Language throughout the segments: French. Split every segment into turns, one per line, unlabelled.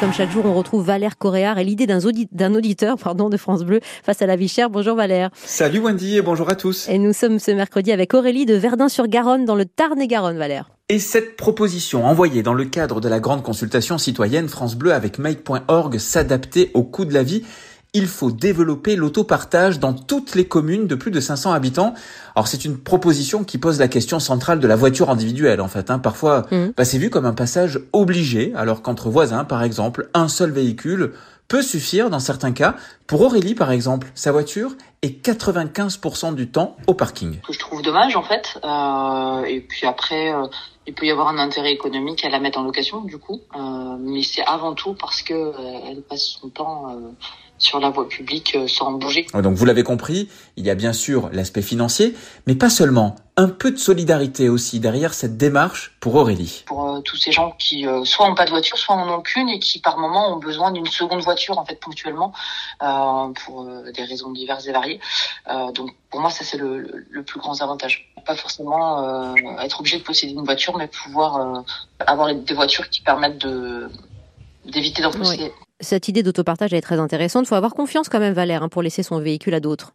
comme chaque jour, on retrouve Valère Coréard et l'idée d'un auditeur pardon, de France Bleu face à la vie chère. Bonjour Valère.
Salut Wendy et bonjour à tous.
Et nous sommes ce mercredi avec Aurélie de Verdun-sur-Garonne dans le Tarn-et-Garonne, Valère.
Et cette proposition envoyée dans le cadre de la grande consultation citoyenne France Bleu avec Make.org s'adapter au coût de la vie il faut développer l'autopartage dans toutes les communes de plus de 500 habitants. Alors c'est une proposition qui pose la question centrale de la voiture individuelle en fait. Hein. Parfois, mmh. bah, c'est vu comme un passage obligé, alors qu'entre voisins, par exemple, un seul véhicule peut suffire dans certains cas. Pour Aurélie, par exemple, sa voiture est 95% du temps au parking.
Que je trouve dommage en fait. Euh, et puis après, euh, il peut y avoir un intérêt économique à la mettre en location du coup. Euh, mais c'est avant tout parce que euh, elle passe son temps euh, sur la voie publique euh, sans bouger.
Donc vous l'avez compris, il y a bien sûr l'aspect financier, mais pas seulement. Un peu de solidarité aussi derrière cette démarche pour Aurélie.
Pour euh, tous ces gens qui euh, soit n'ont pas de voiture, soit en ont qu'une et qui par moment ont besoin d'une seconde voiture en fait ponctuellement euh, pour des raisons diverses et variées. donc pour moi ça c'est le, le, plus grand avantage. Pas forcément être obligé de posséder une voiture, mais pouvoir avoir des voitures qui permettent de d'éviter d'en posséder
cette idée d'autopartage est très intéressante. Il faut avoir confiance quand même, Valère, hein, pour laisser son véhicule à d'autres.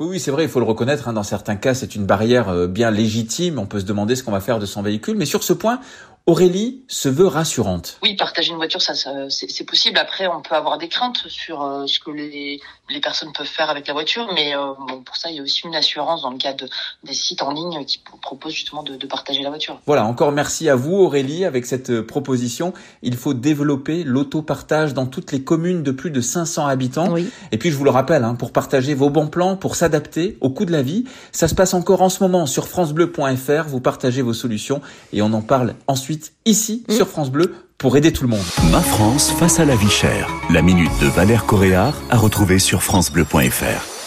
Oui, c'est vrai, il faut le reconnaître. Hein, dans certains cas, c'est une barrière euh, bien légitime. On peut se demander ce qu'on va faire de son véhicule. Mais sur ce point, Aurélie se veut rassurante.
Oui, partager une voiture, ça, c'est possible. Après, on peut avoir des craintes sur euh, ce que les, les, personnes peuvent faire avec la voiture, mais euh, bon, pour ça, il y a aussi une assurance dans le cas de, des sites en ligne qui proposent justement de, de, partager la voiture.
Voilà, encore merci à vous Aurélie avec cette euh, proposition. Il faut développer l'autopartage dans toutes les communes de plus de 500 habitants. Oui. Et puis, je vous le rappelle, hein, pour partager vos bons plans, pour s'adapter au coût de la vie, ça se passe encore en ce moment sur francebleu.fr. Vous partagez vos solutions et on en parle ensuite ici mm. sur France Bleu pour aider tout le monde.
Ma France face à la vie chère. La minute de Valère Coréard à retrouver sur francebleu.fr.